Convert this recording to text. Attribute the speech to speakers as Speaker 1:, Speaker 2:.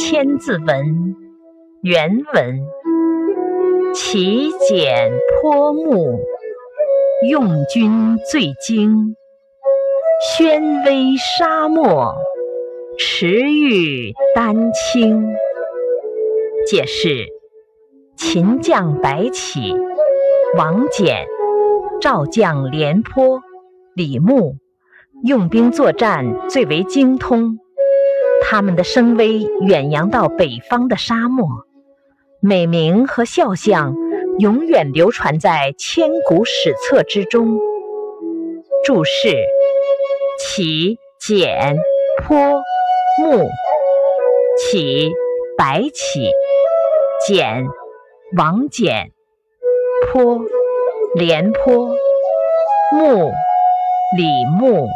Speaker 1: 千字文》原文：齐简颇慕，用君最精。宣威沙漠，驰誉丹青。解释：秦将白起、王翦、赵将廉颇、李牧，用兵作战最为精通。他们的声威远扬到北方的沙漠，美名和肖像永远流传在千古史册之中。注释：齐、简、颇、慕。齐，白起；简，王翦；颇，廉颇；慕，李牧。